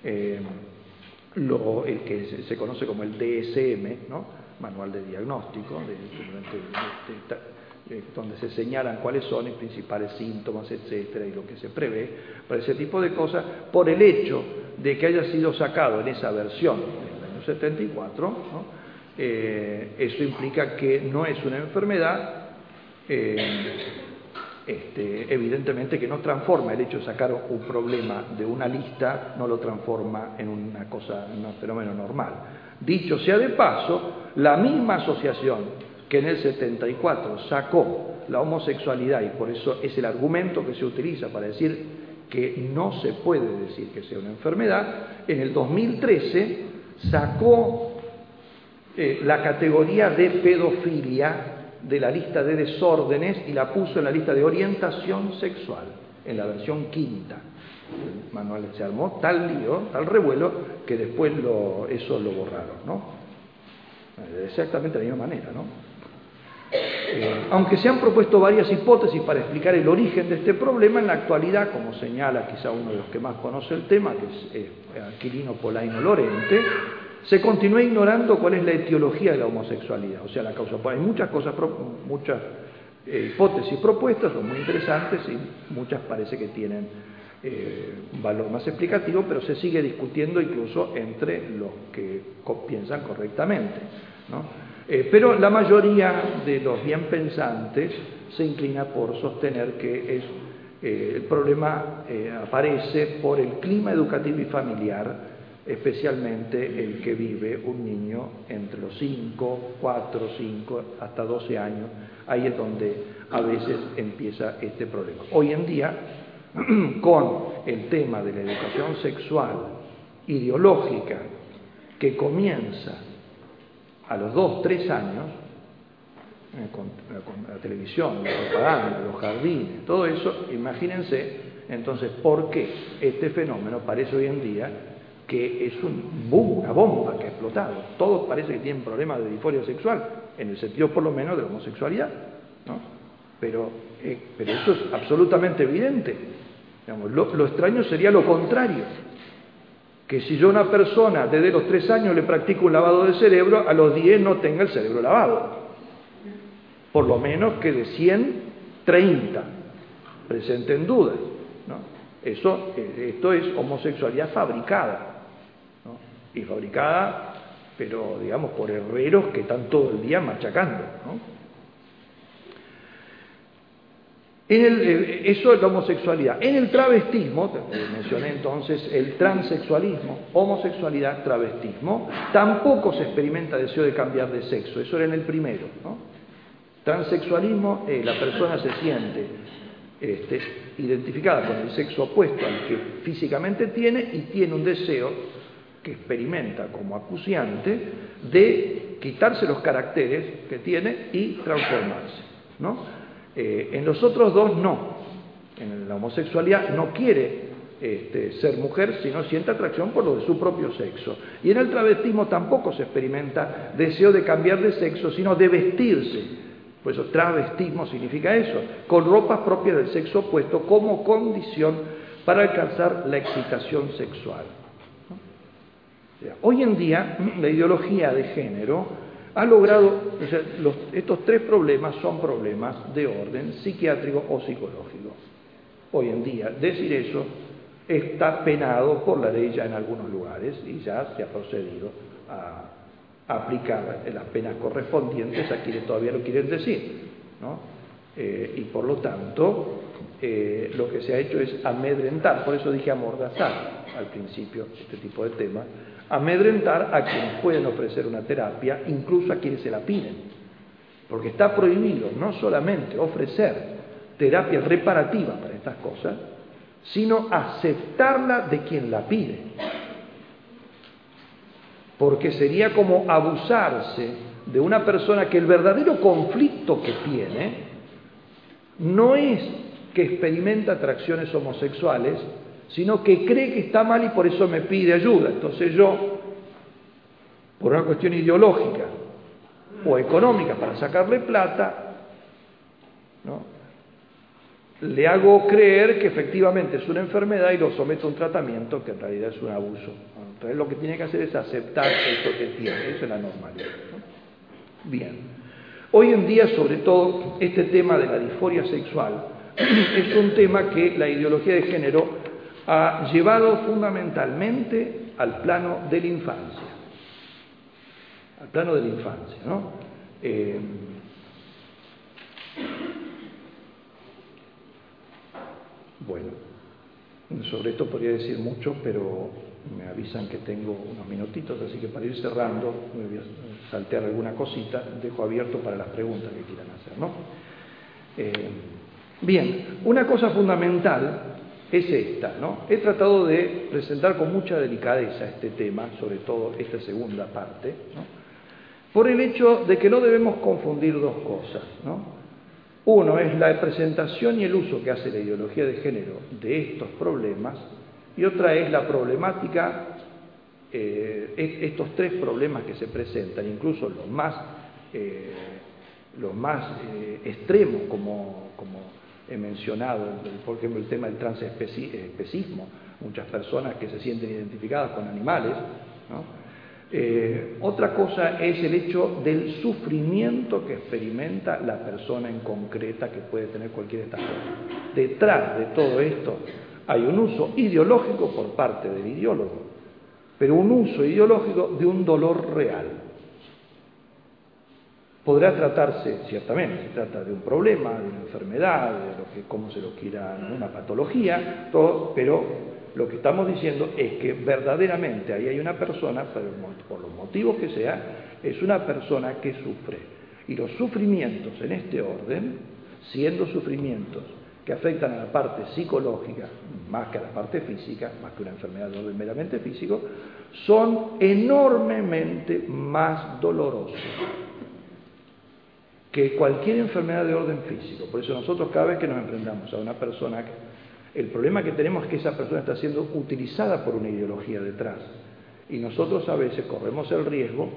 eh, lo, el que se, conoce como el DSM, ¿no? Manual de Diagnóstico, donde se señalan cuáles son los principales síntomas, etcétera, y lo que se prevé para ese tipo de cosas, por el hecho de que haya sido sacado en esa versión del año 74, ¿no? Eh, eso implica que no es una enfermedad, eh, este, evidentemente que no transforma el hecho de sacar un problema de una lista, no lo transforma en una cosa, en un fenómeno normal. Dicho sea de paso, la misma asociación que en el 74 sacó la homosexualidad, y por eso es el argumento que se utiliza para decir que no se puede decir que sea una enfermedad, en el 2013 sacó eh, la categoría de pedofilia de la lista de desórdenes y la puso en la lista de orientación sexual, en la versión quinta. Manuel se armó tal lío, tal revuelo, que después eso lo borraron, ¿no? Exactamente de la misma manera, ¿no? Eh, aunque se han propuesto varias hipótesis para explicar el origen de este problema, en la actualidad, como señala quizá uno de los que más conoce el tema, que es eh, Aquilino Polaino Lorente, se continúa ignorando cuál es la etiología de la homosexualidad, o sea, la causa. Hay muchas cosas, muchas eh, hipótesis propuestas, son muy interesantes y muchas parece que tienen eh, un valor más explicativo, pero se sigue discutiendo incluso entre los que piensan correctamente. Eh, pero la mayoría de los bien pensantes se inclina por sostener que el problema aparece por el clima educativo y familiar especialmente el que vive un niño entre los 5, 4, 5, hasta 12 años. Ahí es donde a veces empieza este problema. Hoy en día, con el tema de la educación sexual ideológica que comienza a los 2, 3 años, eh, con, la televisión, la propaganda, los jardines, todo eso, imagínense entonces por qué este fenómeno parece hoy en día que es un boom, una bomba que ha explotado. Todos parece que tienen problemas de disforia sexual, en el sentido por lo menos de la homosexualidad, ¿no? Pero, eh, pero eso es absolutamente evidente. lo, lo, extraño sería lo contrario, que si yo a una persona desde los tres años le practico un lavado de cerebro, a los diez no tenga el cerebro lavado. Por lo menos que de 100, 30 presenten dudas. ¿no? Eso, eh, esto es homosexualidad fabricada y fabricada, pero digamos por herreros que están todo el día machacando. ¿no? Eh, eso es la homosexualidad. En el travestismo, mencioné entonces el transexualismo, homosexualidad, travestismo, tampoco se experimenta deseo de cambiar de sexo. Eso era en el primero. Transexualismo, eh, la persona se siente este, identificada con el sexo opuesto al que físicamente tiene y tiene un deseo que experimenta como acuciante de quitarse los caracteres que tiene y transformarse. Eh, en los otros dos no. En la homosexualidad no quiere este, ser mujer, sino siente atracción por lo de su propio sexo. Y en el travestismo tampoco se experimenta deseo de cambiar de sexo, sino de vestirse. Por eso travestismo significa eso, con ropas propias del sexo opuesto como condición para alcanzar la excitación sexual. Hoy en día la ideología de género ha logrado, estos tres problemas son problemas de orden psiquiátrico o psicológico. Hoy en día decir eso está penado por la ley ya en algunos lugares y ya se ha procedido a, aplicar las penas correspondientes a quienes todavía lo quieren decir. Eh, y por lo tanto, eh, lo que se ha hecho es amedrentar, por eso dije amordazar al principio este tipo de temas, amedrentar a quienes pueden ofrecer una terapia, incluso a quienes se la piden. Porque está prohibido no solamente ofrecer terapia reparativa para estas cosas, sino aceptarla de quien la pide. Porque sería como abusarse de una persona que el verdadero conflicto que tiene no es que experimenta atracciones homosexuales, sino que cree que está mal y por eso me pide ayuda. Entonces yo, por una cuestión ideológica o económica para sacarle plata, le hago creer que efectivamente es una enfermedad y lo someto a un tratamiento que en realidad es un abuso. Entonces lo que tiene que hacer es aceptar eso que tiene, eso es la normalidad. Bien. Hoy en día, sobre todo, este tema de la disforia sexual es un tema que la ideología de género ha llevado fundamentalmente al plano de la infancia, al plano de la infancia, ¿no? Eh, bueno, sobre esto podría decir mucho, pero me avisan que tengo unos minutitos, así que para ir cerrando, voy a saltear alguna cosita, dejo abierto para las preguntas que quieran hacer, ¿no? Eh, bien, una cosa fundamental es esta, ¿no? He tratado de presentar con mucha delicadeza este tema, sobre todo esta segunda parte, por el hecho de que no debemos confundir dos cosas, ¿no? Uno es la presentación y el uso que hace la ideología de género de estos problemas, y otra es la problemática, eh, estos tres problemas que se presentan, incluso los más, eh, los más eh, extremos como he mencionado, por ejemplo, el tema del transespecismo, muchas personas que se sienten identificadas con animales. Eh, otra cosa es el hecho del sufrimiento que experimenta la persona en concreta que puede tener cualquiera de estas cosas. Detrás de todo esto hay un uso ideológico por parte del ideólogo, pero un uso ideológico de un dolor real. Podrá tratarse, ciertamente, se trata de un problema, de una enfermedad, de lo que, como se lo quiera, una patología, pero lo que estamos diciendo es que verdaderamente ahí hay una persona, por los motivos que sea, es una persona que sufre. Y los sufrimientos en este orden, siendo sufrimientos que afectan a la parte psicológica, más que a la parte física, más que una enfermedad de orden meramente físico, son enormemente más dolorosos que cualquier enfermedad de orden físico. Por eso nosotros cada vez que nos enfrentamos a una persona, el problema que tenemos es que esa persona está siendo utilizada por una ideología detrás. Y nosotros a veces corremos el riesgo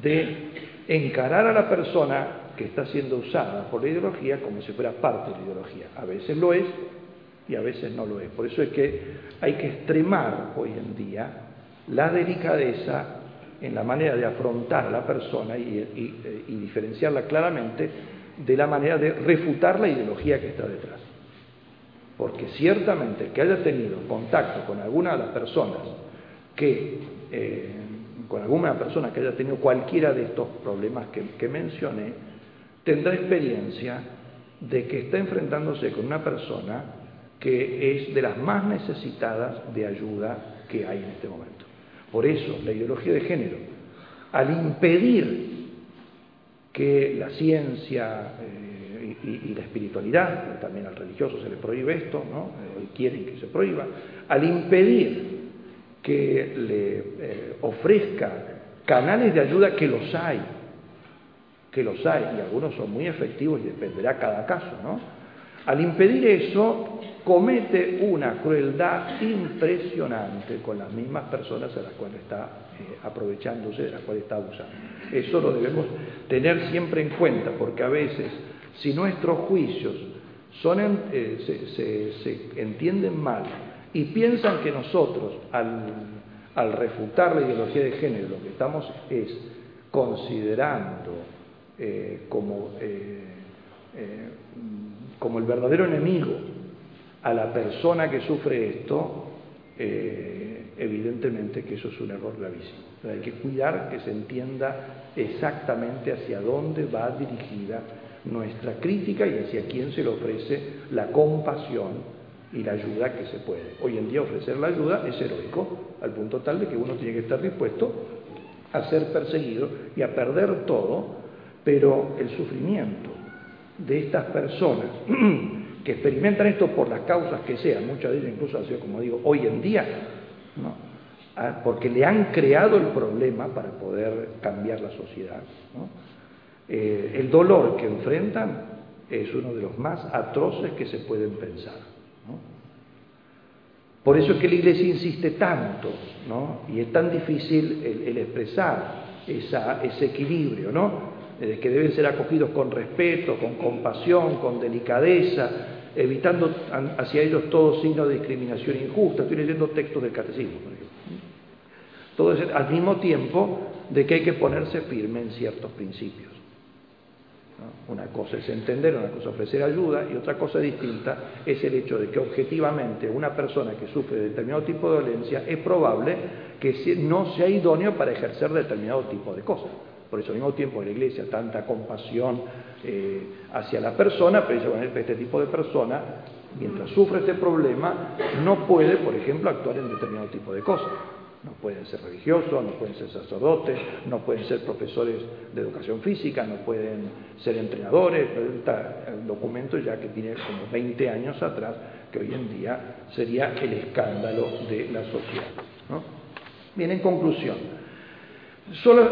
de encarar a la persona que está siendo usada por la ideología como si fuera parte de la ideología. A veces lo es y a veces no lo es. Por eso es que hay que extremar hoy en día la delicadeza en la manera de afrontar a la persona y, diferenciarla claramente de la manera de refutar la ideología que está detrás. Porque ciertamente que haya tenido contacto con alguna de las personas que, eh, con alguna persona que haya tenido cualquiera de estos problemas que mencioné, tendrá experiencia de que está enfrentándose con una persona que es de las más necesitadas de ayuda que hay en este momento. Por eso, la ideología de género, al impedir que la ciencia eh, y, la espiritualidad, también al religioso se le prohíbe esto, ¿no? Eh, quieren que se prohíba, al impedir que le eh, ofrezca canales de ayuda que los hay, que los hay, y algunos son muy efectivos y dependerá cada caso, ¿no? Al impedir eso, comete una crueldad impresionante con las mismas personas a las cuales está eh, aprovechándose, de las cuales está abusando. Eso lo debemos tener siempre en cuenta, porque a veces, si nuestros juicios eh, se, entienden mal y piensan que nosotros, al, refutar la ideología de género, lo que estamos es considerando eh, como, como el verdadero enemigo a la persona que sufre esto, eh, evidentemente que eso es un error gravísimo. hay que cuidar que se entienda exactamente hacia dónde va dirigida nuestra crítica y hacia quién se le ofrece la compasión y la ayuda que se puede. Hoy en día ofrecer la ayuda es heroico, al punto tal de que uno tiene que estar dispuesto a ser perseguido y a perder todo, pero el sufrimiento de estas personas que experimentan esto por las causas que sean, muchas de ellas incluso sido, como digo, hoy en día, ah, porque le han creado el problema para poder cambiar la sociedad. Eh, el dolor que enfrentan es uno de los más atroces que se pueden pensar. Por eso es que la Iglesia insiste tanto, y es tan difícil el, expresar ese equilibrio, ¿no? que deben ser acogidos con respeto, con compasión, con delicadeza, evitando hacia ellos todo signo de discriminación injusta. Estoy leyendo textos del catecismo, por ejemplo. Todo eso al mismo tiempo de que hay que ponerse firme en ciertos principios. Una cosa es entender, una cosa es ofrecer ayuda y otra cosa distinta es el hecho de que objetivamente una persona que sufre de determinado tipo de violencia es probable que no sea idóneo para ejercer determinado tipo de cosas. Por eso al mismo tiempo en la iglesia tanta compasión eh, hacia la persona, pero este tipo de persona, mientras sufre este problema, no puede, por ejemplo, actuar en determinado tipo de cosas. No pueden ser religiosos, no pueden ser sacerdotes, no pueden ser profesores de educación física, no pueden ser entrenadores. El documento ya que tiene como 20 años atrás, que hoy en día sería el escándalo de la sociedad. Bien, en conclusión,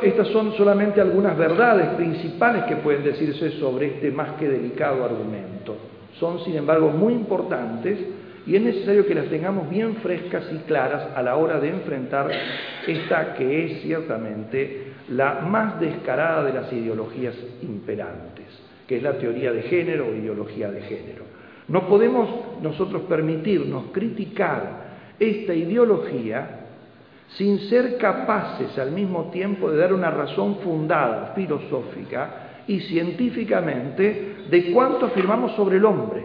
estas son solamente algunas verdades principales que pueden decirse sobre este más que delicado argumento. Son, sin embargo, muy importantes y es necesario que las tengamos bien frescas y claras a la hora de enfrentar esta que es ciertamente la más descarada de las ideologías imperantes, que es la teoría de género o ideología de género. No podemos nosotros permitirnos criticar esta ideología sin ser capaces al mismo tiempo de dar una razón fundada, filosófica y científicamente de cuánto afirmamos sobre el hombre.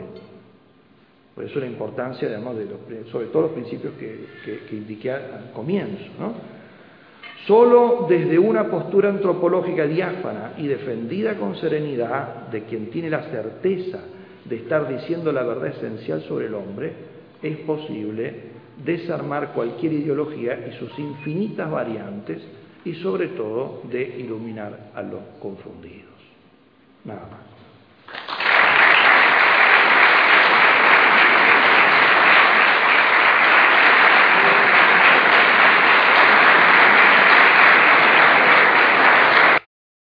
Por eso la importancia, además, de sobre todo los principios que, que indiqué al comienzo. Solo desde una postura antropológica diáfana y defendida con serenidad de quien tiene la certeza de estar diciendo la verdad esencial sobre el hombre, es posible desarmar cualquier ideología y sus infinitas variantes y sobre todo de iluminar a los confundidos. Nada más.